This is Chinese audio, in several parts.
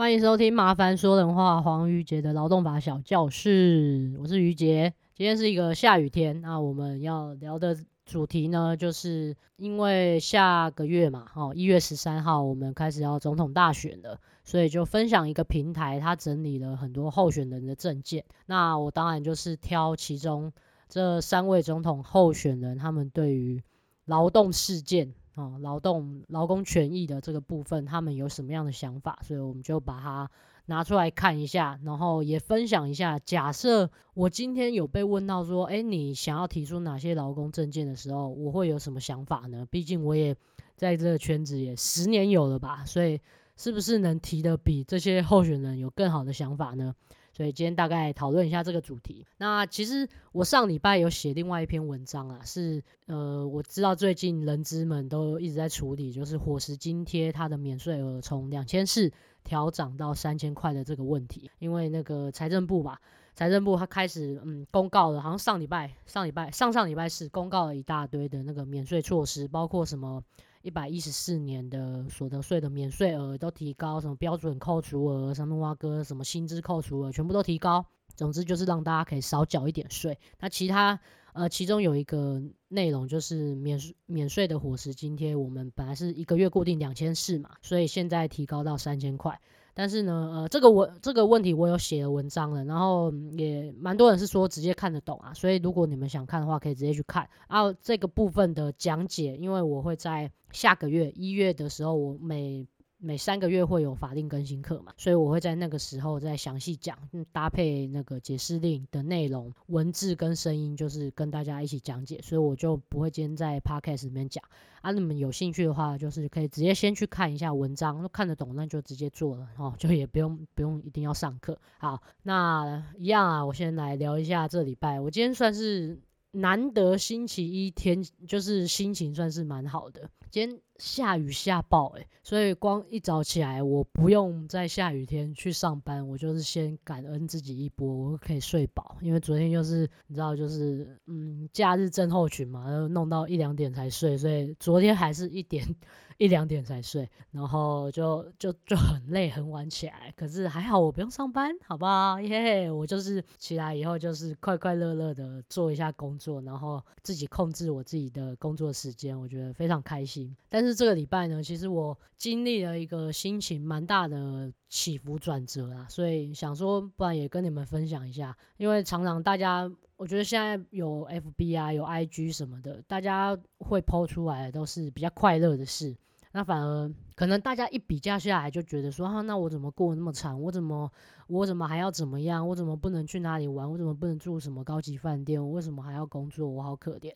欢迎收听《麻烦说人话》黄瑜杰的劳动法小教室，我是瑜杰。今天是一个下雨天，那我们要聊的主题呢，就是因为下个月嘛，哦，一月十三号我们开始要总统大选了，所以就分享一个平台，它整理了很多候选人的政见。那我当然就是挑其中这三位总统候选人，他们对于劳动事件。哦，劳动劳工权益的这个部分，他们有什么样的想法？所以我们就把它拿出来看一下，然后也分享一下。假设我今天有被问到说，诶，你想要提出哪些劳工政见的时候，我会有什么想法呢？毕竟我也在这个圈子也十年有了吧，所以是不是能提得比这些候选人有更好的想法呢？所以今天大概讨论一下这个主题。那其实我上礼拜有写另外一篇文章啊，是呃，我知道最近人资们都一直在处理，就是伙食津贴它的免税额从两千四调涨到三千块的这个问题。因为那个财政部吧，财政部它开始嗯公告了，好像上礼拜、上礼拜、上上礼拜是公告了一大堆的那个免税措施，包括什么。一百一十四年的所得税的免税额都提高，什么标准扣除额、什么挖哥、什么薪资扣除额，全部都提高。总之就是让大家可以少缴一点税。那其他呃，其中有一个内容就是免免税的伙食津贴，我们本来是一个月固定两千四嘛，所以现在提高到三千块。但是呢，呃，这个我这个问题我有写了文章了，然后也蛮多人是说直接看得懂啊，所以如果你们想看的话，可以直接去看。啊，这个部分的讲解，因为我会在下个月一月的时候，我每每三个月会有法定更新课嘛，所以我会在那个时候再详细讲，搭配那个解释令的内容，文字跟声音，就是跟大家一起讲解，所以我就不会今天在 podcast 里面讲。啊，你们有兴趣的话，就是可以直接先去看一下文章，看得懂那就直接做了哦，就也不用不用一定要上课。好，那一样啊，我先来聊一下这礼拜，我今天算是难得星期一天，就是心情算是蛮好的，今天。下雨下暴诶、所以光一早起来，我不用在下雨天去上班，我就是先感恩自己一波，我可以睡饱。因为昨天就是你知道，就是嗯，假日症候群嘛，然后弄到一两点才睡，所以昨天还是一点 一两点才睡，然后就就就很累，很晚起来。可是还好我不用上班，好不好？耶、我就是起来以后就是快快乐乐的做一下工作，然后自己控制我自己的工作时间，我觉得非常开心。但是。这个礼拜呢，其实我经历了一个心情蛮大的起伏转折啊，所以想说，不然也跟你们分享一下。因为常常大家，我觉得现在有 FB 啊，有 IG 什么的，大家会 po 出来都是比较快乐的事。那反而可能大家一比较下来，就觉得说，啊，那我怎么过那么惨？我怎么，我怎么还要怎么样？我怎么不能去哪里玩？我怎么不能住什么高级饭店？我为什么还要工作？我好可怜。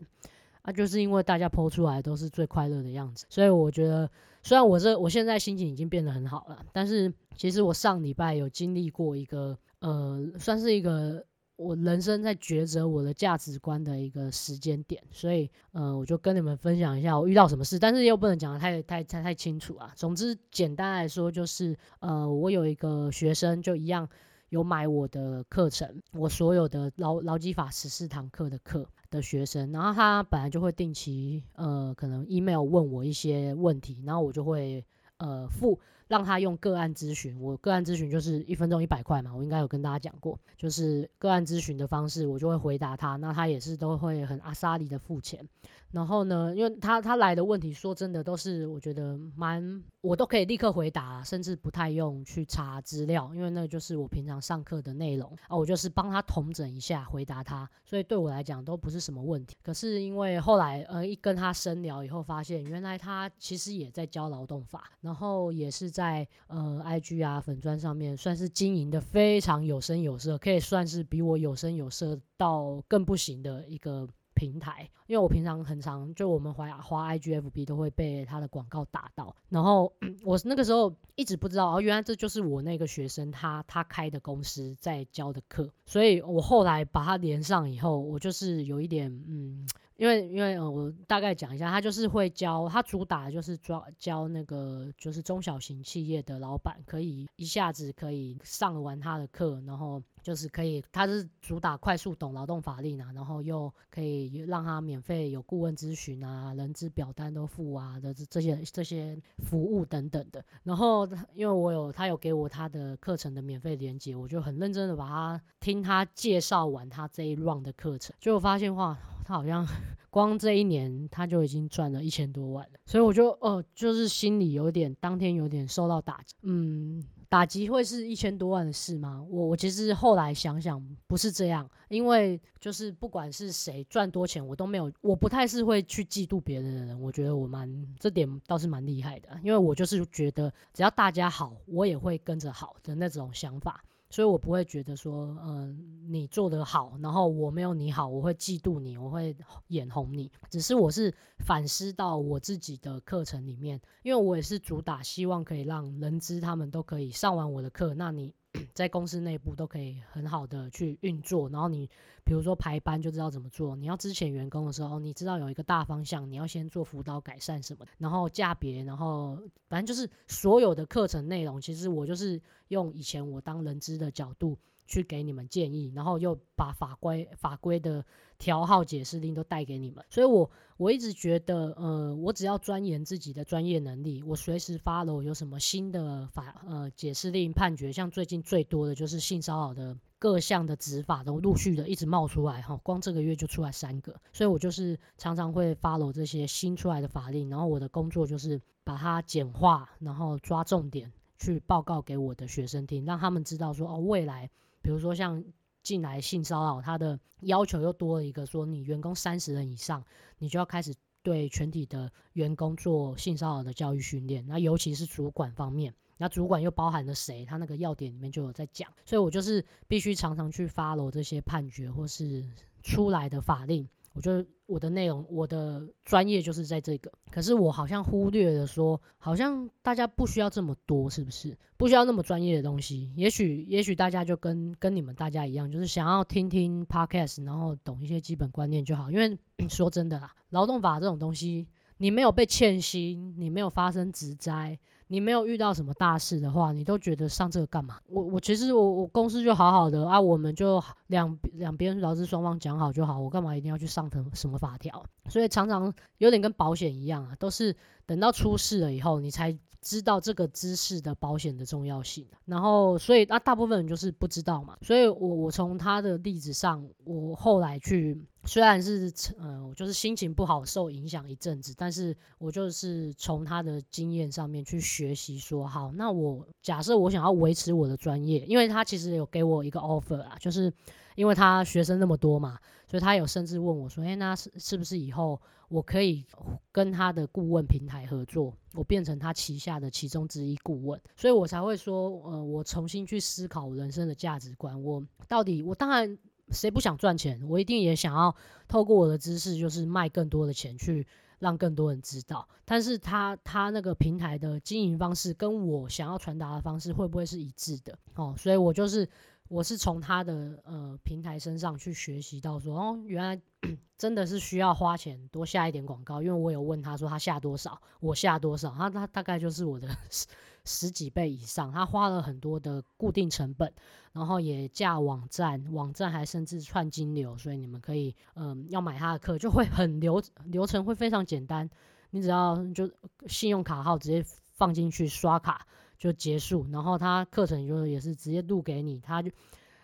啊，就是因为大家 po 出来都是最快乐的样子，所以我觉得，虽然我这我现在心情已经变得很好了，但是其实我上礼拜有经历过一个，呃，算是一个我人生在抉择我的价值观的一个时间点，所以，呃，我就跟你们分享一下我遇到什么事，但是又不能讲的太太太太清楚啊。总之，简单来说就是，呃，我有一个学生就一样有买我的课程，我所有的劳劳基法十四堂课的课。的学生，然后他本来就会定期，呃，可能 email 问我一些问题，然后我就会，呃，付让他用个案咨询。我个案咨询就是一分钟一百块嘛，我应该有跟大家讲过，就是个案咨询的方式，我就会回答他，那他也是都会很阿莎力的付钱。然后呢，因为他他来的问题，说真的都是我觉得蛮，我都可以立刻回答，甚至不太用去查资料，因为那就是我平常上课的内容啊，我就是帮他统整一下回答他，所以对我来讲都不是什么问题。可是因为后来呃一跟他深聊以后，发现原来他其实也在教劳动法，然后也是在在呃 IG 啊粉砖上面算是经营的非常有声有色，可以算是比我有声有色到更不行的一个。平台，因为我平常很常就我们滑滑 IGFB 都会被他的广告打到，然后我那个时候一直不知道哦，原来这就是我那个学生他他开的公司在教的课，所以我后来把他连上以后，我就是有一点嗯因为因为呃，我大概讲一下，他就是会教，他主打就是教教那个就是中小型企业的老板，可以一下子可以上完他的课，然后就是可以，他是主打快速懂劳动法令啊，然后又可以让他免费有顾问咨询啊，人资表单都付啊的这些这些服务等等的。然后因为我有他有给我他的课程的免费连接，我就很认真的把他听他介绍完他这一 round 的课程，就发现话。他好像 光这一年他就已经赚了一千多万了，所以我就哦，就是心里有点，当天有点受到打击。嗯，打击会是一千多万的事吗？我我其实后来想想不是这样，因为就是不管是谁赚多钱，我都没有，我不太是会去嫉妒别人的人。我觉得我蛮这点倒是蛮厉害的，因为我就是觉得只要大家好，我也会跟着好的那种想法。所以我不会觉得说，嗯、你做得好，然后我没有你好，我会嫉妒你，我会眼红你。只是我是反思到我自己的课程里面，因为我也是主打希望可以让人知他们都可以上完我的课，那你。在公司内部都可以很好的去运作，然后你比如说排班就知道怎么做。你要之前员工的时候，你知道有一个大方向，你要先做辅导改善什么的，然后价别，然后反正就是所有的课程内容，其实我就是用以前我当人资的角度去给你们建议，然后又把法规法规的。条号解释令都带给你们，所以我我一直觉得，呃，我只要钻研自己的专业能力，我随时 follow 有什么新的法呃解释令判决，像最近最多的就是性骚扰的各项的执法都陆续的一直冒出来哈，光这个月就出来三个，所以我就是常常会 follow 这些新出来的法令，然后我的工作就是把它简化，然后抓重点去报告给我的学生听，让他们知道说哦，未来比如说像。进来性骚扰，他的要求又多了一个，说你员工三十人以上，你就要开始对全体的员工做性骚扰的教育训练。那尤其是主管方面，那主管又包含了谁？他那个要点里面就有在讲，所以我就是必须常常去 follow 这些判决或是出来的法令。我觉得我的内容，我的专业就是在这个，可是我好像忽略了说，好像大家不需要这么多，是不是？不需要那么专业的东西。也许，也许大家就跟跟你们大家一样，就是想要听听 podcast，然后懂一些基本观念就好。因为 说真的啦，劳动法这种东西，你没有被欠薪，你没有发生职灾。你没有遇到什么大事的话，你都觉得上这个干嘛？我我其实我我公司就好好的啊，我们就两两边劳资双方讲好就好，我干嘛一定要去上什什么法条？所以常常有点跟保险一样啊，都是等到出事了以后，你才知道这个知识的保险的重要性。然后所以啊，大部分人就是不知道嘛。所以我我从他的例子上，我后来去。虽然是呃，就是心情不好，受影响一阵子，但是我就是从他的经验上面去学习，说好，那我假设我想要维持我的专业，因为他其实有给我一个 offer 啊，就是因为他学生那么多嘛，所以他有甚至问我说，哎，那是是不是以后我可以跟他的顾问平台合作，我变成他旗下的其中之一顾问，所以我才会说，呃，我重新去思考人生的价值观，我到底，我当然。谁不想赚钱？我一定也想要透过我的知识，就是卖更多的钱，去让更多人知道。但是他他那个平台的经营方式，跟我想要传达的方式，会不会是一致的？哦，所以我就是。我是从他的呃平台身上去学习到说，哦，原来 真的是需要花钱多下一点广告，因为我有问他说他下多少，我下多少，他他大概就是我的十十几倍以上，他花了很多的固定成本，然后也架网站，网站还甚至串金流，所以你们可以嗯、要买他的课就会很流流程会非常简单，你只要就信用卡号直接放进去刷卡。就结束，然后他课程就也是直接录给你，他就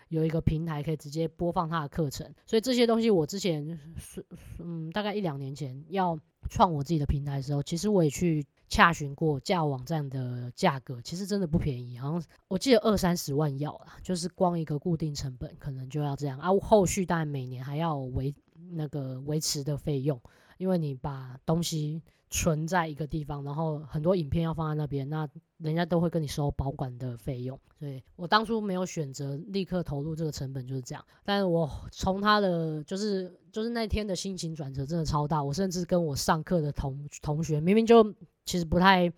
有一个平台可以直接播放他的课程，所以这些东西我之前是嗯大概一两年前要创我自己的平台的时候，其实我也去洽询过架网站的价格，其实真的不便宜，好像我记得二三十万要啦，就是光一个固定成本可能就要这样啊，后续当然每年还要维那个维持的费用，因为你把东西。存在一个地方，然后很多影片要放在那边，那人家都会跟你收保管的费用。所以我当初没有选择立刻投入这个成本就是这样。但是我从他的就是就是那天的心情转折真的超大，我甚至跟我上课的同同学明明就其实不太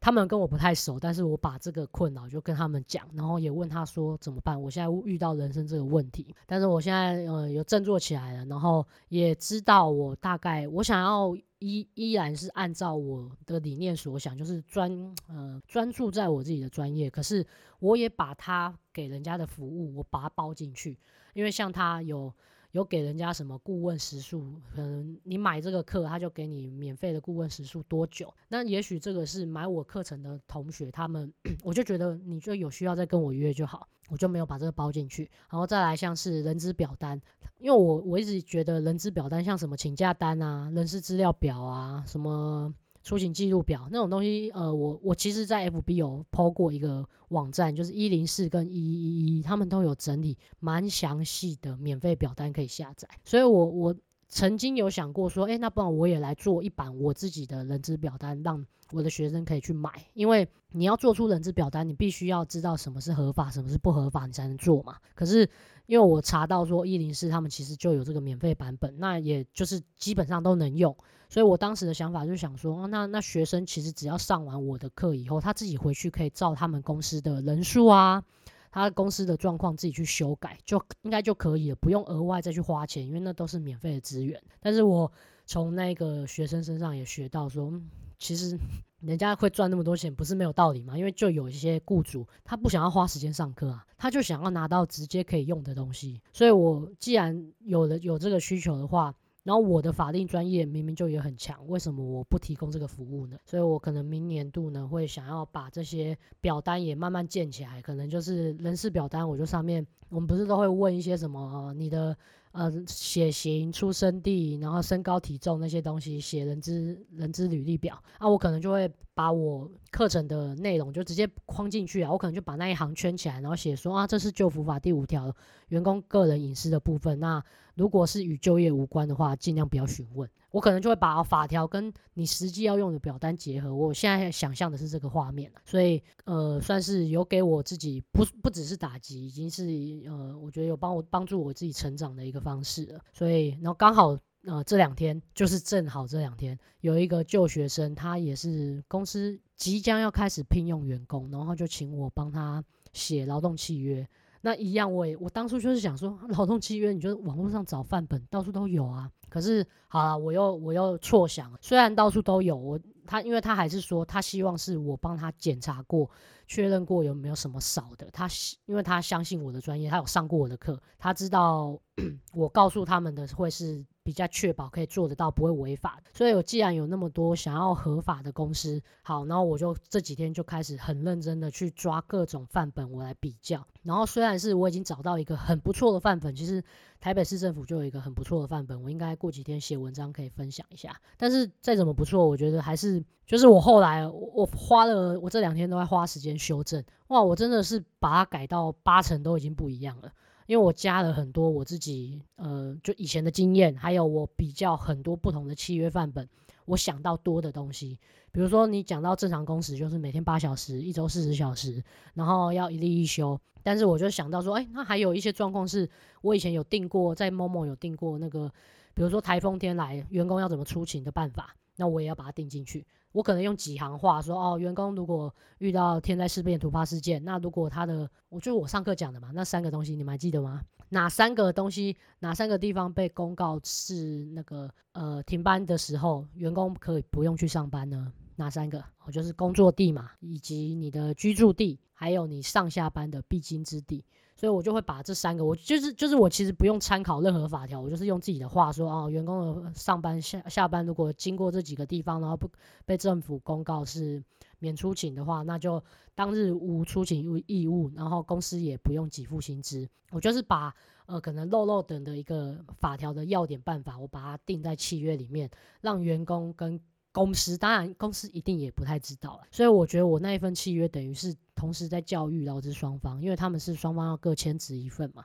他们跟我不太熟，但是我把这个困扰就跟他们讲，然后也问他说怎么办？我现在遇到人生这个问题，但是我现在呃有振作起来了，然后也知道我大概我想要依依然是按照我的理念所想，就是专呃专注在我自己的专业，可是我也把他给人家的服务我把它包进去，因为像他有。有给人家什么顾问时数？可能你买这个课，他就给你免费的顾问时数多久？那也许这个是买我课程的同学，他们 我就觉得你就有需要再跟我约就好，我就没有把这个包进去。然后再来像是人资表单，因为我我一直觉得人资表单像什么请假单啊、人事资料表啊、什么。出行记录表那种东西，呃，我我其实，在 FB 有 po 过一个网站，就是一零四跟一一一，他们都有整理蛮详细的免费表单可以下载。所以我我曾经有想过说，诶，那不然我也来做一版我自己的人资表单，让我的学生可以去买。因为你要做出人资表单，你必须要知道什么是合法，什么是不合法，你才能做嘛。可是因为我查到说一零四他们其实就有这个免费版本，那也就是基本上都能用。所以我当时的想法就是想说，那那学生其实只要上完我的课以后，他自己回去可以照他们公司的人数啊，他公司的状况自己去修改，就应该就可以了，不用额外再去花钱，因为那都是免费的资源。但是我从那个学生身上也学到说，其实人家会赚那么多钱不是没有道理嘛，因为就有一些雇主他不想要花时间上课啊，他就想要拿到直接可以用的东西。所以我既然有了有这个需求的话，然后我的法定专业明明就也很强，为什么我不提供这个服务呢？所以我可能明年度呢会想要把这些表单也慢慢建起来，可能就是人事表单，我就上面我们不是都会问一些什么，你的呃血型、出生地，然后身高体重那些东西，写人资人资履历表。啊，我可能就会把我课程的内容就直接框进去啊，我可能就把那一行圈起来，然后写说啊，这是旧服法第五条员工个人隐私的部分，那。如果是与就业无关的话，尽量不要询问。我可能就会把法条跟你实际要用的表单结合。我现在想象的是这个画面，所以呃，算是有给我自己不不只是打击，已经是呃，我觉得有帮我帮助我自己成长的一个方式了。所以，然后刚好呃这两天就是正好这两天有一个旧学生，他也是公司即将要开始聘用员工，然后就请我帮他写劳动契约。那一样，我也我当初就是想说，劳动契约，你就网络上找范本，到处都有啊。可是，好了，我又我又错想，虽然到处都有，我他因为他还是说，他希望是我帮他检查过，确认过有没有什么少的。他因为他相信我的专业，他有上过我的课，他知道 我告诉他们的会是。比较确保可以做得到，不会违法。所以我既然有那么多想要合法的公司，好，然后我就这几天就开始很认真的去抓各种范本，我来比较。然后虽然是我已经找到一个很不错的范本，其实台北市政府就有一个很不错的范本，我应该过几天写文章可以分享一下。但是再怎么不错，我觉得还是就是我后来我，花了我这两天都在花时间修正，哇，我真的是把它改到八成都已经不一样了。因为我加了很多我自己，呃，就以前的经验，还有我比较很多不同的契约范本，我想到多的东西。比如说，你讲到正常工时就是每天八小时，一周四十小时，然后要一例一休。但是我就想到说，哎，那还有一些状况是我以前有定过，在 Momo 有定过那个，比如说台风天来，员工要怎么出勤的办法，那我也要把它定进去。我可能用几行话说哦，员工如果遇到天灾事变、突发事件，那如果他的，我就我上课讲的嘛，那三个东西你们还记得吗？哪三个东西，哪三个地方被公告是那个呃停班的时候，员工可以不用去上班呢？哪三个？哦就是工作地嘛，以及你的居住地，还有你上下班的必经之地。所以我就会把这三个，我就是就是我其实不用参考任何法条，我就是用自己的话说啊，员工的上班下下班如果经过这几个地方，然后不被政府公告是免出勤的话，那就当日无出勤义务，然后公司也不用给付薪资。我就是把呃可能漏漏等的一个法条的要点办法，我把它定在契约里面，让员工跟。公司当然，公司一定也不太知道了，所以我觉得我那一份契约等于是同时在教育劳资双方，因为他们是双方要各签字一份嘛，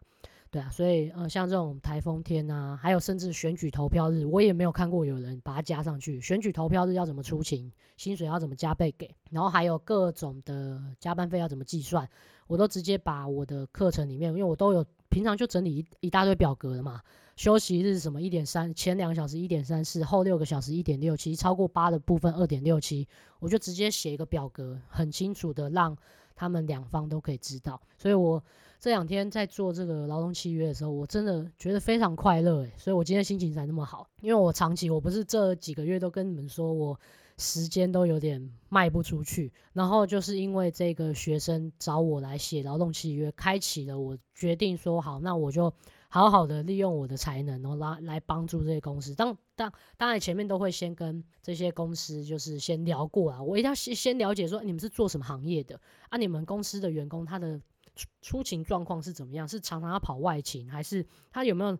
对啊，所以呃像这种台风天啊，还有甚至选举投票日，我也没有看过有人把它加上去。选举投票日要怎么出勤，薪水要怎么加倍给，然后还有各种的加班费要怎么计算，我都直接把我的课程里面，因为我都有平常就整理一一大堆表格了嘛。休息日什么一点三，前两个小时一点三四，后六个小时一点六七，超过八的部分二点六七，我就直接写一个表格，很清楚的让他们两方都可以知道。所以我这两天在做这个劳动契约的时候，我真的觉得非常快乐诶，所以我今天心情才那么好，因为我长期我不是这几个月都跟你们说我时间都有点卖不出去，然后就是因为这个学生找我来写劳动契约，开启了我决定说好，那我就。好好的利用我的才能，然后来来帮助这些公司。当当当然，前面都会先跟这些公司就是先聊过啊。我一定要先先了解说，你们是做什么行业的啊？你们公司的员工他的出出勤状况是怎么样？是常常要跑外勤，还是他有没有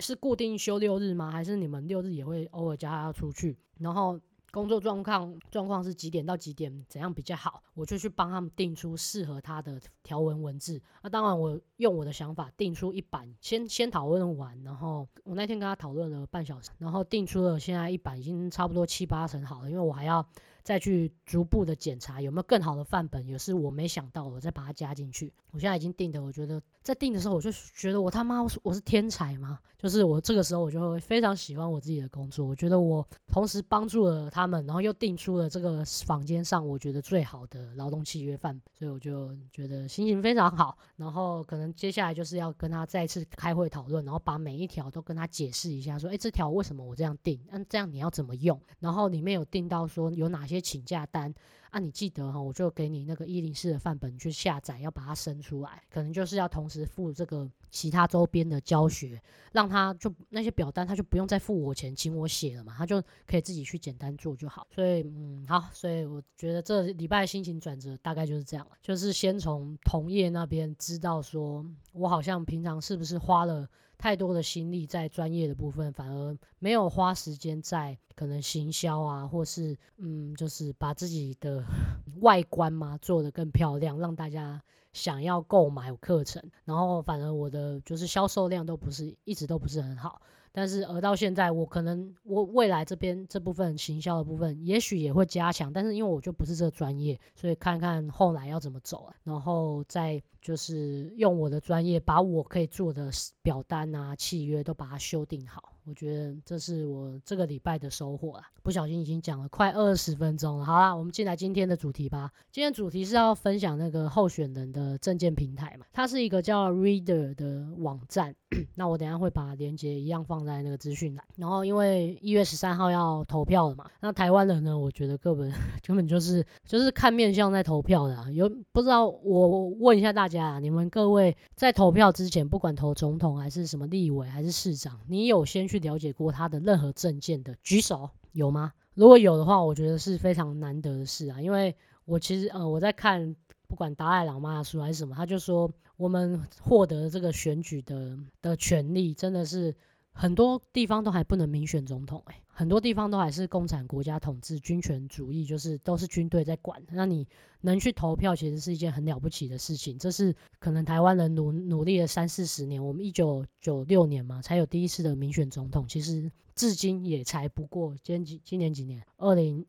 是固定休六日吗？还是你们六日也会偶尔叫他出去？然后。工作状况状况是几点到几点，怎样比较好？我就去帮他们定出适合他的条文文字。那当然，我用我的想法定出一版，先先讨论完，然后我那天跟他讨论了半小时，然后定出了现在一版已经差不多七八成好了，因为我还要再去逐步的检查有没有更好的范本，也是我没想到，我再把它加进去。我现在已经定的，我觉得在定的时候我就觉得我他妈我是天才吗？就是我这个时候我就会非常喜欢我自己的工作，我觉得我同时帮助了他们，然后又定出了这个房间上我觉得最好的劳动契约范，所以我就觉得心情非常好。然后可能接下来就是要跟他再次开会讨论，然后把每一条都跟他解释一下，说，诶，这条为什么我这样定？那这样你要怎么用？然后里面有定到说有哪些请假单。那、你记得哈，我就给你那个一零四的范本去下载，要把它生出来，可能就是要同时付这个其他周边的教学，让他就那些表单他就不用再付我钱，请我写了嘛，他就可以自己去简单做就好。所以嗯，好，所以我觉得这礼拜心情转折大概就是这样，就是先从同业那边知道说，我好像平常是不是花了。太多的心力在专业的部分，反而没有花时间在可能行销啊，或是嗯，就是把自己的 外观嘛做得更漂亮，让大家想要购买课程。然后反而我的就是销售量都不是一直都不是很好。但是而到现在，我可能我未来这边这部分行销的部分，也许也会加强。但是因为我就不是这个专业，所以看看后来要怎么走啊，然后再。就是用我的专业，把我可以做的表单啊、契约都把它修订好。我觉得这是我这个礼拜的收获啦。不小心已经讲了快二十分钟了。好啦，我们进来今天的主题吧。今天主题是要分享那个候选人的证件平台嘛，它是一个叫 Reader 的网站。那我等下会把链接一样放在那个资讯栏。然后因为一月十三号要投票了嘛，那台湾人呢，我觉得根本 根本就是就是看面相在投票的啊。有不知道？我问一下大家，你们各位在投票之前，不管投总统还是什么立委还是市长，你有先去？去了解过他的任何证件的举手有吗？如果有的话，我觉得是非常难得的事啊。因为我其实呃我在看不管达赖喇嘛的书还是什么，他就说我们获得这个选举的的权利真的是。很多地方都还不能民选总统，欸，很多地方都还是共产国家统治，军权主义，就是都是军队在管。那你能去投票，其实是一件很了不起的事情。这是可能台湾人努努力了三四十年，我们一九九六年嘛才有第一次的民选总统，其实至今也才不过今今年几年，二零。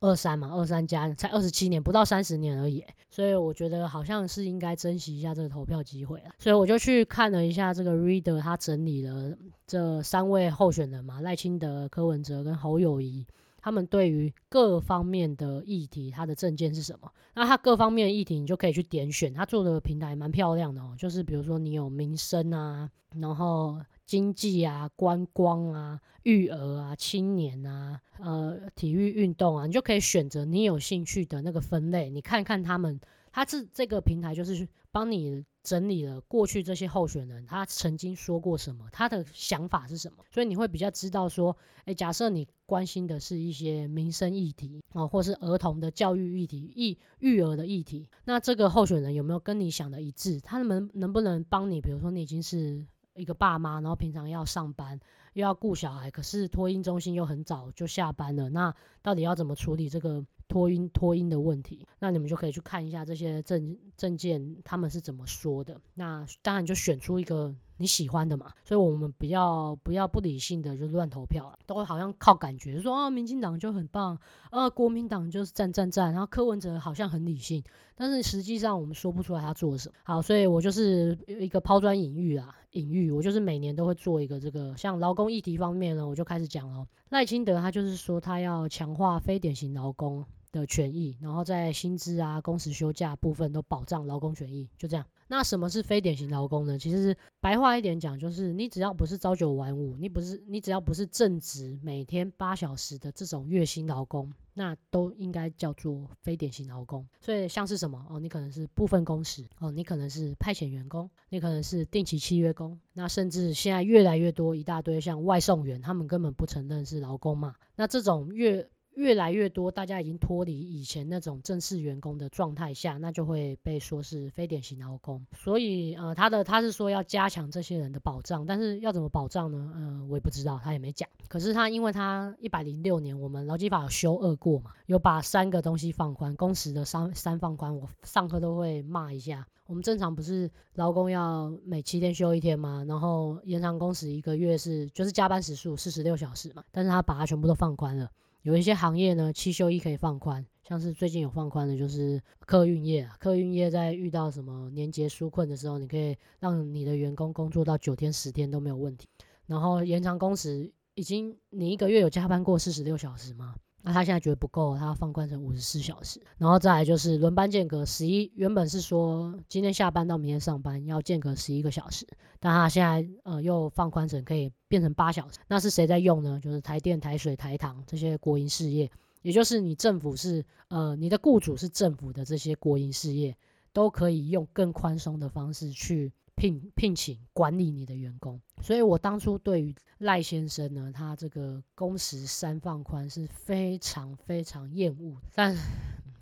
二三嘛，二三加才二十七年，不到三十年而已，所以我觉得好像是应该珍惜一下这个投票机会了。所以我就去看了一下这个 Reader，他整理了这三位候选人嘛，赖清德、柯文哲跟侯友谊，他们对于各方面的议题，他的政见是什么？那他各方面的议题，你就可以去点选，他做的平台蛮漂亮的哦，就是比如说你有民生啊，然后。经济啊，观光啊，育儿啊，青年啊，呃，体育运动啊，你就可以选择你有兴趣的那个分类。你看看他们，他是这个平台，就是帮你整理了过去这些候选人他曾经说过什么，他的想法是什么，所以你会比较知道说，诶，假设你关心的是一些民生议题啊，或是儿童的教育议题、育育儿的议题，那这个候选人有没有跟你想的一致？他们能不能帮你？比如说，你已经是。一个爸妈，然后平常要上班，又要顾小孩，可是托婴中心又很早就下班了，那到底要怎么处理这个托婴托婴的问题？那你们就可以去看一下这些证证件，他们是怎么说的。那当然就选出一个。你喜欢的嘛，所以我们不要不要不理性的就乱投票了，都会好像靠感觉说啊，民进党就很棒，啊，国民党就是赞赞赞，然后柯文哲好像很理性，但是实际上我们说不出来他做什么。好，所以我就是一个抛砖引玉啊，引玉，我就是每年都会做一个这个，像劳工议题方面呢，我就开始讲哦。赖清德他就是说他要强化非典型劳工的权益，然后在薪资啊、工时休假部分都保障劳工权益，就这样。那什么是非典型劳工呢？其实是白话一点讲，就是你只要不是朝九晚五，你不是你只要不是正职每天八小时的这种月薪劳工，那都应该叫做非典型劳工。所以像是什么哦，你可能是部分工时哦，你可能是派遣员工，你可能是定期契约工，那甚至现在越来越多一大堆像外送员，他们根本不承认是劳工嘛。那这种月越来越多，大家已经脱离以前那种正式员工的状态下，那就会被说是非典型劳工。所以，呃，他的他是说要加强这些人的保障，但是要怎么保障呢？嗯、呃，我也不知道，他也没讲。可是他因为他一百零六年我们劳基法有修二过嘛，有把三个东西放宽，工时的三三放宽，我上课都会骂一下。我们正常不是劳工要每七天休一天吗？然后延长工时一个月是就是加班时数四十六小时嘛，但是他把它全部都放宽了。有一些行业呢，七休一可以放宽，像是最近有放宽的，就是客运业啊。客运业在遇到什么年节纾困的时候，你可以让你的员工工作到九天、十天都没有问题。然后延长工时，已经你一个月有加班过四十六小时吗？那他现在觉得不够，他要放宽成五十四小时，然后再来就是轮班间隔十一，原本是说今天下班到明天上班要间隔十一个小时，但他现在呃又放宽成可以变成八小时，那是谁在用呢？就是台电、台水、台糖这些国营事业，也就是你政府是呃你的雇主是政府的这些国营事业，都可以用更宽松的方式去。聘聘请管理你的员工，所以我当初对于赖先生呢，他这个工时三放宽是非常非常厌恶。但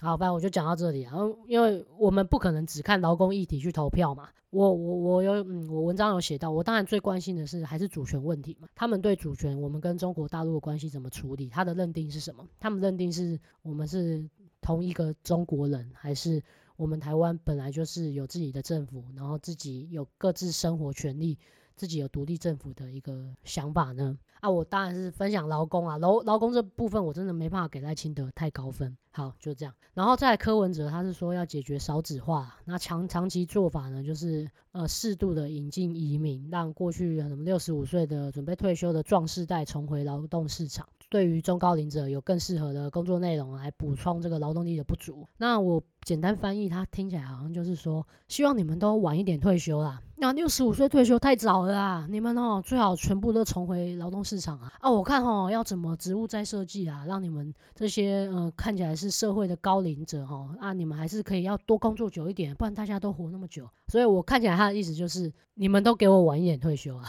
好，反正我就讲到这里。然后，因为我们不可能只看劳工议题去投票嘛。我我我有嗯，我文章有写到，我当然最关心的是还是主权问题嘛。他们对主权，我们跟中国大陆的关系怎么处理？他的认定是什么？他们认定是我们是同一个中国人，还是？我们台湾本来就是有自己的政府，然后自己有各自生活权利，自己有独立政府的一个想法呢。啊，我当然是分享劳工啊，劳劳工这部分我真的没办法给赖清德太高分。好，就这样。然后再来柯文哲，他是说要解决少子化，那长长期做法呢，就是呃适度的引进移民，让过去什么六十五岁的准备退休的壮世代重回劳动市场。对于中高龄者有更适合的工作内容来补充这个劳动力的不足。那我简单翻译，它听起来好像就是说，希望你们都晚一点退休啦。那六十五岁退休太早了啦，你们哦最好全部都重回劳动市场啊。啊，我看哦要怎么职务再设计啊，让你们这些呃看起来是社会的高龄者哦，啊你们还是可以要多工作久一点，不然大家都活那么久。所以我看起来他的意思就是，你们都给我晚一点退休啊。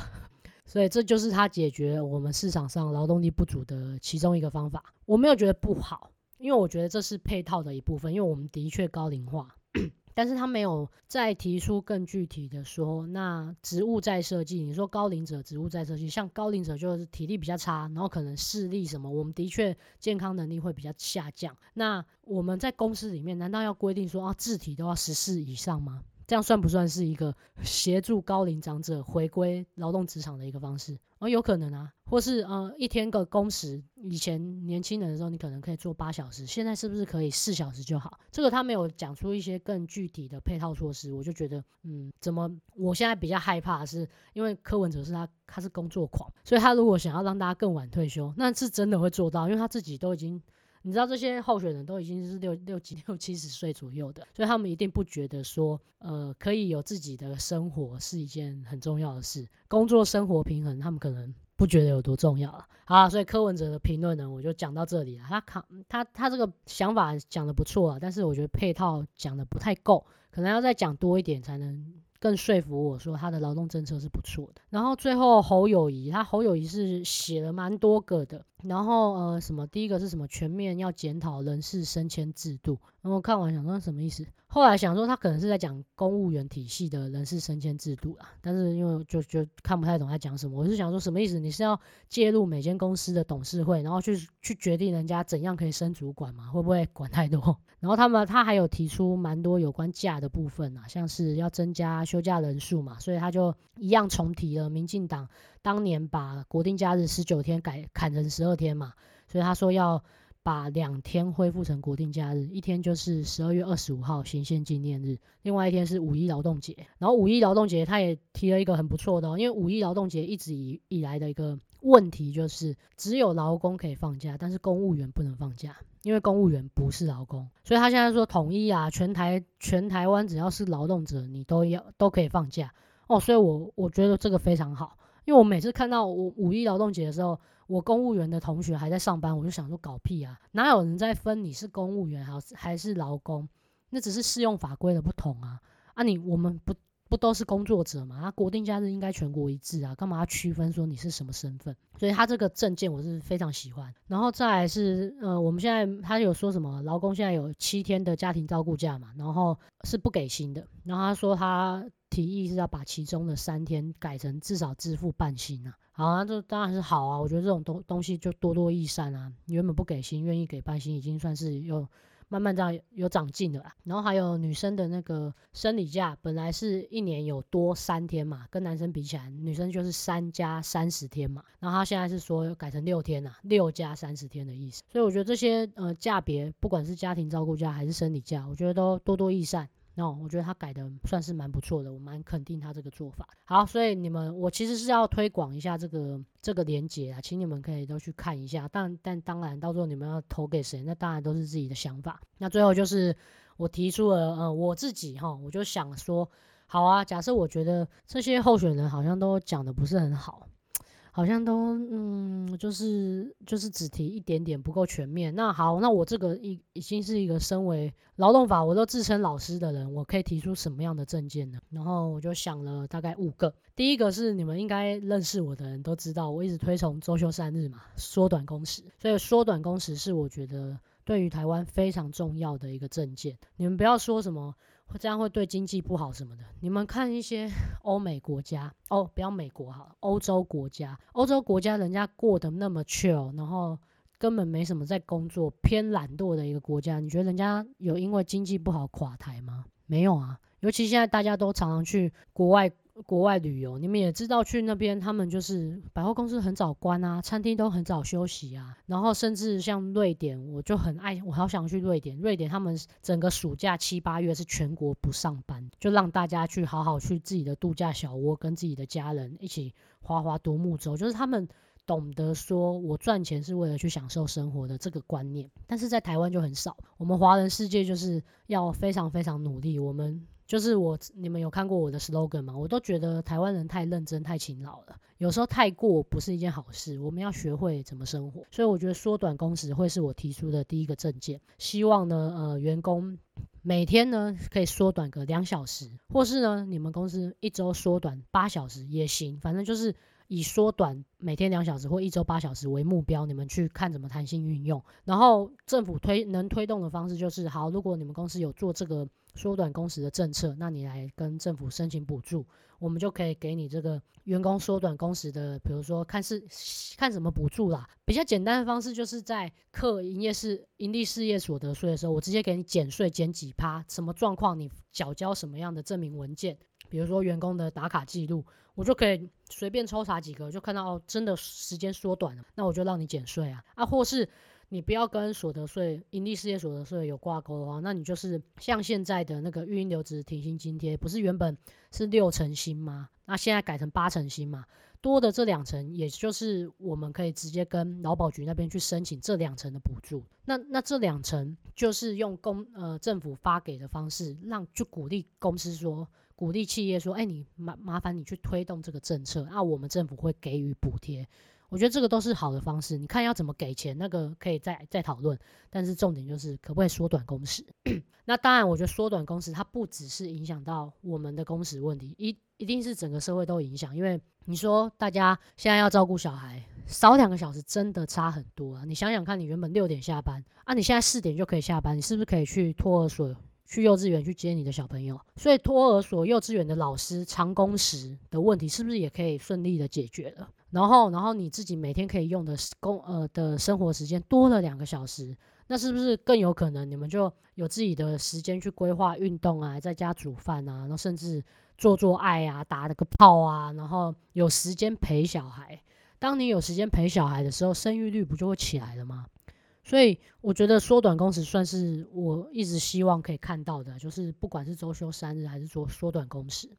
所以这就是他解决我们市场上劳动力不足的其中一个方法。我没有觉得不好，因为我觉得这是配套的一部分。因为我们的确高龄化，但是他没有再提出更具体的说，那职务再设计。你说高龄者职务再设计，像高龄者就是体力比较差，然后可能视力什么，我们的确健康能力会比较下降。那我们在公司里面，难道要规定说啊，字体都要十四以上吗？这样算不算是一个协助高龄长者回归劳动职场的一个方式？哦，有可能啊，或是呃，一天个工时，以前年轻人的时候你可能可以做八小时，现在是不是可以四小时就好？这个他没有讲出一些更具体的配套措施，我就觉得，嗯，怎么？我现在比较害怕的是，因为柯文哲是他，他是工作狂，所以他如果想要让大家更晚退休，那是真的会做到，因为他自己都已经。你知道这些候选人都已经是六六几六七十岁左右的，所以他们一定不觉得说，呃，可以有自己的生活是一件很重要的事。工作生活平衡，他们可能不觉得有多重要了。好啊，所以柯文哲的评论呢，我就讲到这里了。他他他他这个想法讲的不错啊，但是我觉得配套讲的不太够，可能要再讲多一点才能。更说服我说他的劳动政策是不错的。然后最后侯友谊，他侯友谊是写了蛮多个的。然后呃什么，第一个是什么全面要检讨人事升迁制度。然后看完想说什么意思？后来想说，他可能是在讲公务员体系的人事升迁制度啦，但是因为就就看不太懂他讲什么，我是想说什么意思？你是要介入每间公司的董事会，然后去去决定人家怎样可以升主管吗？会不会管太多？然后他们他还有提出蛮多有关假的部分啊，像是要增加休假人数嘛，所以他就一样重提了民进党当年把国定假日十九天改砍成十二天嘛，所以他说要。把两天恢复成国定假日，一天就是十二月二十五号行宪纪念日，另外一天是五一劳动节。然后五一劳动节他也提了一个很不错的哦，因为五一劳动节一直以以来的一个问题就是只有劳工可以放假，但是公务员不能放假，因为公务员不是劳工，所以他现在说统一啊，全台全台湾只要是劳动者，你都要都可以放假哦，所以我我觉得这个非常好，因为我每次看到我五一劳动节的时候。我公务员的同学还在上班，我就想说搞屁啊！哪有人在分你是公务员还是还是劳工？那只是适用法规的不同啊！啊你，你我们不不都是工作者嘛？他，国定假日应该全国一致啊，干嘛要区分说你是什么身份？所以他这个证件我是非常喜欢。然后再来是呃，我们现在他有说什么？劳工现在有七天的家庭照顾假嘛，然后是不给薪的。然后他说他提议是要把其中的三天改成至少支付半薪啊。好啊，这当然是好啊。我觉得这种东东西就多多益善啊。原本不给薪，愿意给半薪，已经算是有慢慢这样有长进的啦。然后还有女生的那个生理假，本来是一年有多三天嘛，跟男生比起来，女生就是三加三十天嘛。然后她现在是说改成六天呐，六加三十天的意思。所以我觉得这些呃假别，不管是家庭照顾假还是生理假，我觉得都多多益善。那、no, 我觉得他改的算是蛮不错的，我蛮肯定他这个做法。好，所以你们我其实是要推广一下这个这个连结啊，请你们可以都去看一下。但但当然，到时候你们要投给谁，那当然都是自己的想法。那最后就是我提出了，呃，我自己哈，我就想说，好啊，假设我觉得这些候选人好像都讲的不是很好。好像都嗯，就是就是只提一点点不够全面。那好，那我这个已已经是一个身为劳动法我都自称老师的人，我可以提出什么样的证件呢？然后我就想了大概五个。第一个是你们应该认识我的人都知道，我一直推崇周休三日嘛，缩短工时。所以缩短工时是我觉得对于台湾非常重要的一个证件。你们不要说什么。这样会对经济不好什么的。你们看一些 欧美国家，哦，不要美国好了，欧洲国家，欧洲国家人家过得那么 chill，然后根本没什么在工作，偏懒惰的一个国家，你觉得人家有因为经济不好垮台吗？没有啊。尤其现在大家都常常去国外。国外旅游，你们也知道，去那边他们就是百货公司很早关啊，餐厅都很早休息啊，然后甚至像瑞典，我就很爱，我好想去瑞典。瑞典他们整个暑假七八月是全国不上班，就让大家去好好去自己的度假小窝，跟自己的家人一起划划独木舟，就是他们懂得说我赚钱是为了去享受生活的这个观念。但是在台湾就很少，我们华人世界就是要非常非常努力，我们。就是我，你们有看过我的 slogan 吗？我都觉得台湾人太认真、太勤劳了，有时候太过不是一件好事。我们要学会怎么生活，所以我觉得缩短工时会是我提出的第一个证件。希望呢，呃，员工每天呢可以缩短个两小时，或是呢，你们公司一周缩短八小时也行，反正就是。以缩短每天两小时或一周八小时为目标，你们去看怎么弹性运用。然后政府推能推动的方式就是，好，如果你们公司有做这个缩短工时的政策，那你来跟政府申请补助，我们就可以给你这个员工缩短工时的，比如说看是看什么补助啦。比较简单的方式就是在课营业事营利事业所得税的时候，我直接给你减税减几趴，什么状况你缴交什么样的证明文件，比如说员工的打卡记录。我就可以随便抽查几个，就看到哦，真的时间缩短了，那我就让你减税啊啊，或是你不要跟所得税、盈利事业所得税有挂钩的话，那你就是像现在的那个育婴留职停薪津贴，不是原本是六成薪吗？那现在改成八成薪嘛，多的这两成，也就是我们可以直接跟劳保局那边去申请这两成的补助。那那这两成就是用公呃政府发给的方式，让就鼓励公司说。鼓励企业说：“哎，你麻麻烦你去推动这个政策，那我们政府会给予补贴。我觉得这个都是好的方式。你看要怎么给钱，那个可以再再讨论。但是重点就是可不可以缩短工时？那当然，我觉得缩短工时它不只是影响到我们的工时问题，一一定是整个社会都影响。因为你说大家现在要照顾小孩，少两个小时真的差很多啊！你想想看，你原本六点下班啊，你现在四点就可以下班，你是不是可以去托儿所？”去幼稚园去接你的小朋友，所以托儿所、幼稚园的老师长工时的问题是不是也可以顺利的解决了？然后，然后你自己每天可以用的工呃的生活时间多了两个小时，那是不是更有可能你们就有自己的时间去规划运动啊，在家煮饭啊，然后甚至做做爱啊，打了个炮啊，然后有时间陪小孩。当你有时间陪小孩的时候，生育率不就会起来了吗？所以我觉得缩短工时算是我一直希望可以看到的，就是不管是周休三日还是说缩短工时。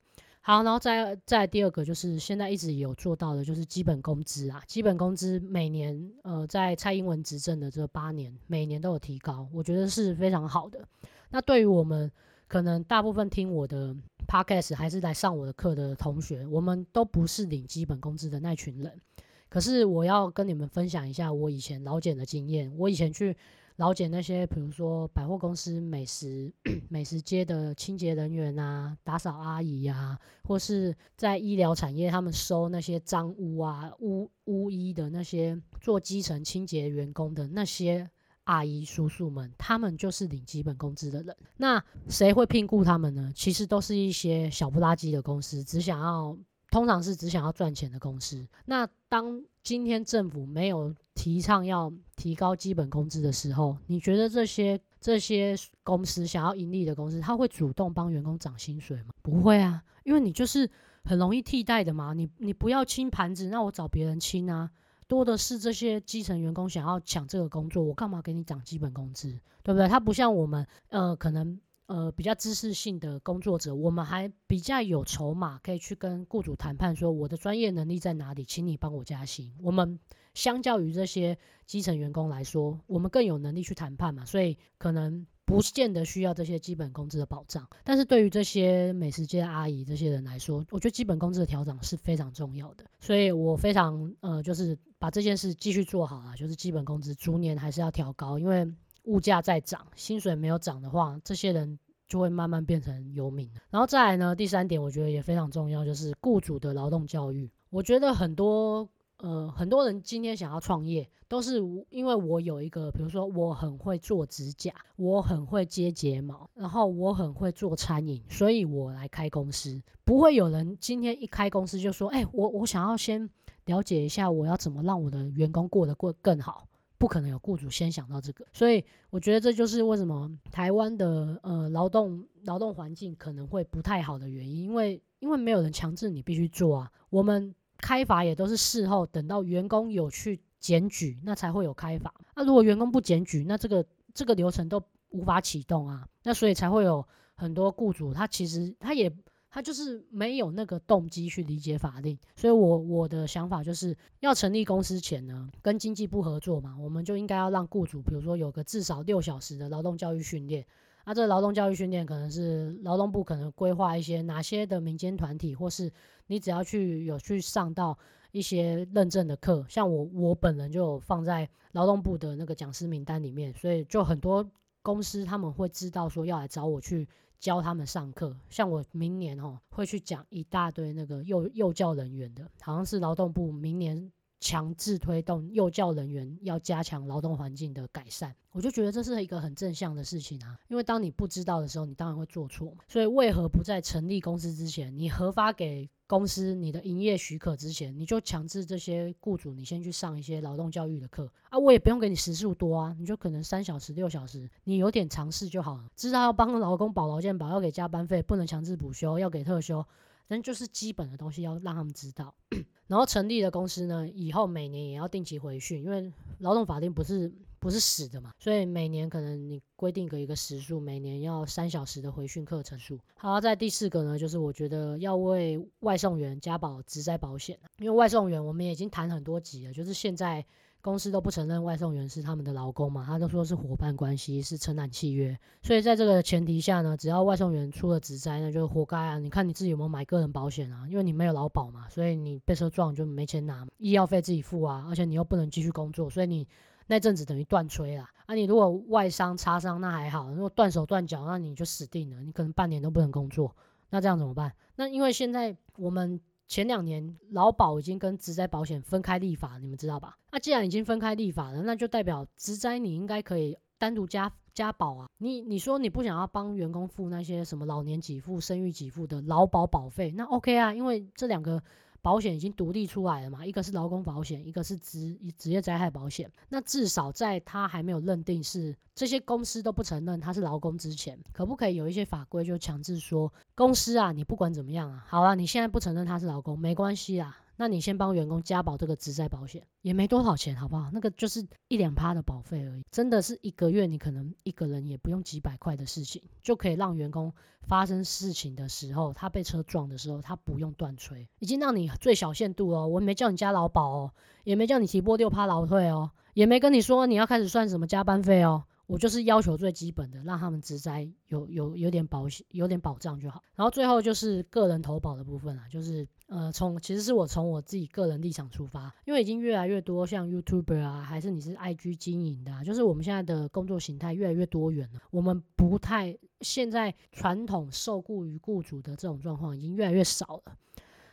好，然后再再第二个就是现在一直有做到的，就是基本工资啊。基本工资每年呃在蔡英文执政的这八年，每年都有提高，我觉得是非常好的。那对于我们可能大部分听我的 podcast 还是来上我的课的同学，我们都不是领基本工资的那群人。可是我要跟你们分享一下我以前老检的经验，我以前去。老检那些，比如说百货公司美食 美食街的清洁人员啊，打扫阿姨呀、啊，或是在医疗产业，他们收那些脏污啊、污污衣的那些做基层清洁员工的那些阿姨叔叔们，他们就是领基本工资的人。那谁会聘雇他们呢？其实都是一些小不拉几的公司，只想要。通常是只想要赚钱的公司。那当今天政府没有提倡要提高基本工资的时候，你觉得这些这些公司想要盈利的公司，他会主动帮员工涨薪水吗？不会啊，因为你就是很容易替代的嘛。你你不要清盘子，那我找别人清啊。多的是这些基层员工想要抢这个工作，我干嘛给你涨基本工资？对不对？他不像我们，呃，可能。呃，比较知识性的工作者，我们还比较有筹码，可以去跟雇主谈判，说我的专业能力在哪里，请你帮我加薪。我们相较于这些基层员工来说，我们更有能力去谈判嘛，所以可能不见得需要这些基本工资的保障。但是对于这些美食街阿姨这些人来说，我觉得基本工资的调整是非常重要的，所以我非常呃，就是把这件事继续做好啊，就是基本工资逐年还是要调高，因为。物价在涨，薪水没有涨的话，这些人就会慢慢变成游民。然后再来呢，第三点我觉得也非常重要，就是雇主的劳动教育。我觉得很多呃很多人今天想要创业，都是因为我有一个，比如说我很会做指甲，我很会接睫毛，然后我很会做餐饮，所以我来开公司。不会有人今天一开公司就说，哎，我我想要先了解一下，我要怎么让我的员工过得过更好。不可能有雇主先想到这个，所以我觉得这就是为什么台湾的呃劳动劳动环境可能会不太好的原因，因为因为没有人强制你必须做啊。我们开罚也都是事后等到员工有去检举，那才会有开罚。那如果员工不检举，那这个这个流程都无法启动啊。那所以才会有很多雇主他其实他也。他就是没有那个动机去理解法令，所以我我的想法就是要成立公司前呢，跟经济部合作嘛，我们就应该要让雇主，比如说有个至少六小时的劳动教育训练。那这劳动教育训练可能是劳动部可能规划一些哪些的民间团体，或是你只要去有去上到一些认证的课，像我我本人就有放在劳动部的那个讲师名单里面，所以就很多公司他们会知道说要来找我去。教他们上课，像我明年哦会去讲一大堆那个幼幼教人员的，好像是劳动部明年强制推动幼教人员要加强劳动环境的改善，我就觉得这是一个很正向的事情啊。因为当你不知道的时候，你当然会做错嘛。所以为何不在成立公司之前，你核发给公司你的营业许可之前，你就强制这些雇主，你先去上一些劳动教育的课啊？我也不用给你时数多啊，你就可能三小时、六小时，你有点尝试就好了。知道要帮劳工保劳健保，要给加班费，不能强制补休，要给特休，但就是基本的东西要让他们知道。然后成立的公司呢，以后每年也要定期回训，因为劳动法定不是。不是死的嘛，所以每年可能你规定个一个时数，每年要三小时的回训课程数。好，在第四个呢，就是我觉得要为外送员加保职灾保险，因为外送员我们已经谈很多集了，就是现在公司都不承认外送员是他们的劳工嘛，他都说是伙伴关系，是承揽契约。所以在这个前提下呢，只要外送员出了职灾，那就活该啊！你看你自己有没有买个人保险啊？因为你没有劳保嘛，所以你被车撞就没钱拿，医药费自己付啊，而且你又不能继续工作，所以你。那阵子等于断吹啦，啊，你如果外伤擦伤那还好，如果断手断脚，那你就死定了，你可能半年都不能工作，那这样怎么办？那因为现在我们前两年劳保已经跟职灾保险分开立法，你们知道吧？那既然已经分开立法了，那就代表职灾你应该可以单独加加保啊。你你说你不想要帮员工付那些什么老年给付、生育给付的劳保保费，那 OK 啊，因为这两个。保险已经独立出来了嘛，一个是劳工保险，一个是职职业灾害保险。那至少在他还没有认定是这些公司都不承认他是劳工之前，可不可以有一些法规就强制说，公司啊，你不管怎么样啊，好啊，你现在不承认他是劳工，没关系啊。那你先帮员工加保这个职灾保险，也没多少钱，好不好？那个就是一两趴的保费而已，真的是一个月你可能一个人也不用几百块的事情，就可以让员工发生事情的时候，他被车撞的时候，他不用断炊，已经让你最小限度哦。我没叫你加劳保哦，也没叫你提拨六趴劳退哦，也没跟你说你要开始算什么加班费哦。我就是要求最基本的，让他们职灾有有有点保险，有点保障就好。然后最后就是个人投保的部分啊，就是呃，从其实是我从我自己个人立场出发，因为已经越来越多像 YouTuber 啊，还是你是 IG 经营的啊，就是我们现在的工作形态越来越多元了。我们不太现在传统受雇于雇主的这种状况已经越来越少了。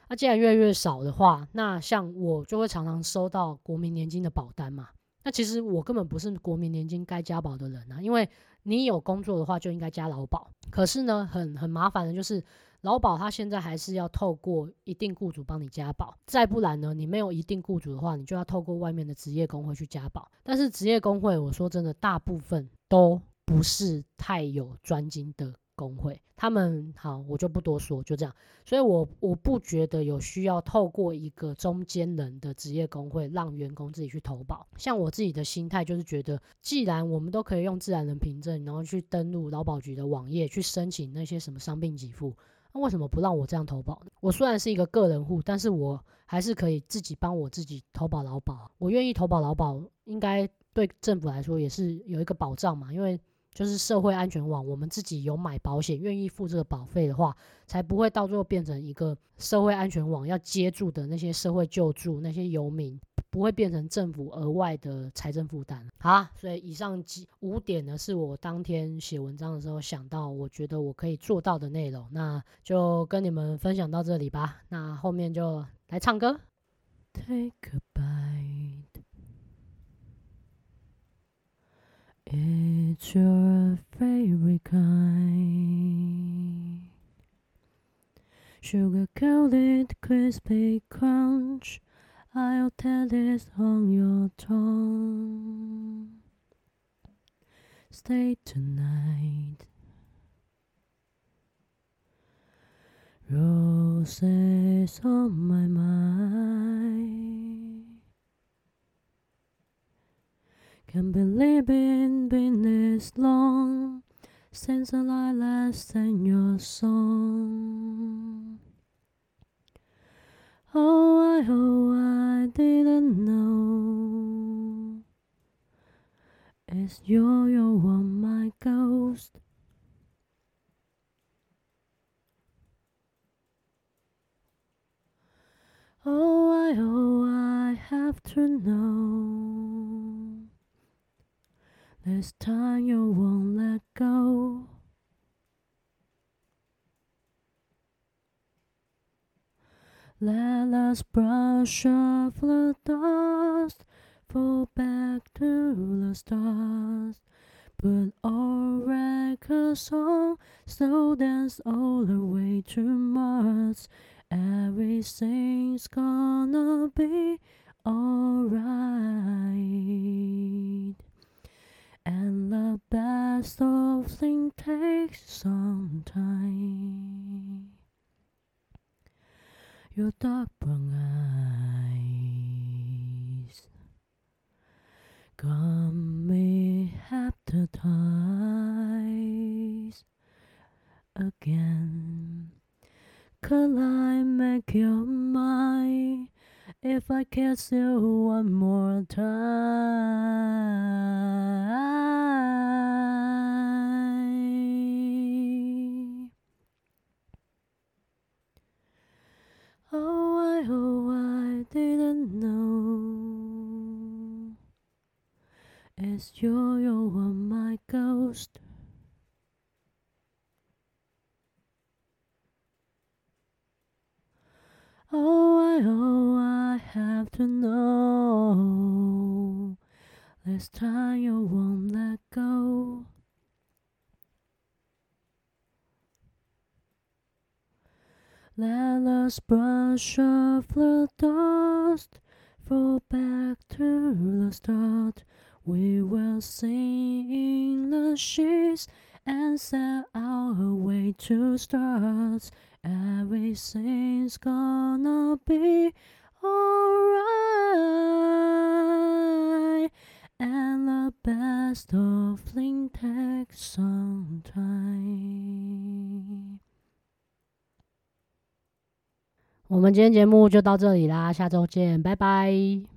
那既然越来越少的话，那像我就会常常收到国民年金的保单嘛。那其实我根本不是国民年金该加保的人啊，因为你有工作的话就应该加劳保。可是呢，很很麻烦的就是劳保它现在还是要透过一定雇主帮你加保，再不然呢，你没有一定雇主的话，你就要透过外面的职业工会去加保。但是职业工会，我说真的，大部分都不是太有专精的。工会，他们好，我就不多说，就这样。所以我，我不觉得有需要透过一个中间人的职业工会让员工自己去投保。像我自己的心态就是觉得，既然我们都可以用自然人凭证，然后去登录劳保局的网页去申请那些什么伤病给付，那为什么不让我这样投保呢？我虽然是一个个人户，但是我还是可以自己帮我自己投保劳保。我愿意投保劳保，应该对政府来说也是有一个保障嘛，因为。就是社会安全网，我们自己有买保险，愿意付这个保费的话，才不会到最后变成一个社会安全网要接住的那些社会救助那些游民，不会变成政府额外的财政负担。好，所以以上几五点呢，是我当天写文章的时候想到，我觉得我可以做到的内容，那就跟你们分享到这里吧。那后面就来唱歌。Take a bite. It's your favorite kind. Sugar coated crispy crunch. I'll tell this on your tongue. Stay tonight. Roses on my mind. Can't believe it's been this long since I last sang your song. Oh, I hope I didn't know it's you, you are my ghost. Oh, I hope I have to know. This time you won't let go. Let us brush off the dust, fall back to the stars. Put our records on, so dance all the way to Mars. Everything's gonna be alright. And the best of things takes some time. Your dark brown eyes got me hypnotized again. Could I make your mind? If I kiss you one more time. It's you, you are my ghost. Oh, I hope I have to know. This time you won't let go. Let us brush off the dust, fall back to the start. We will sing in the sheets and set our way to start. Everything's gonna be alright. And the best of things takes some time. 我们今天节目就到这里啦，下周见，拜拜。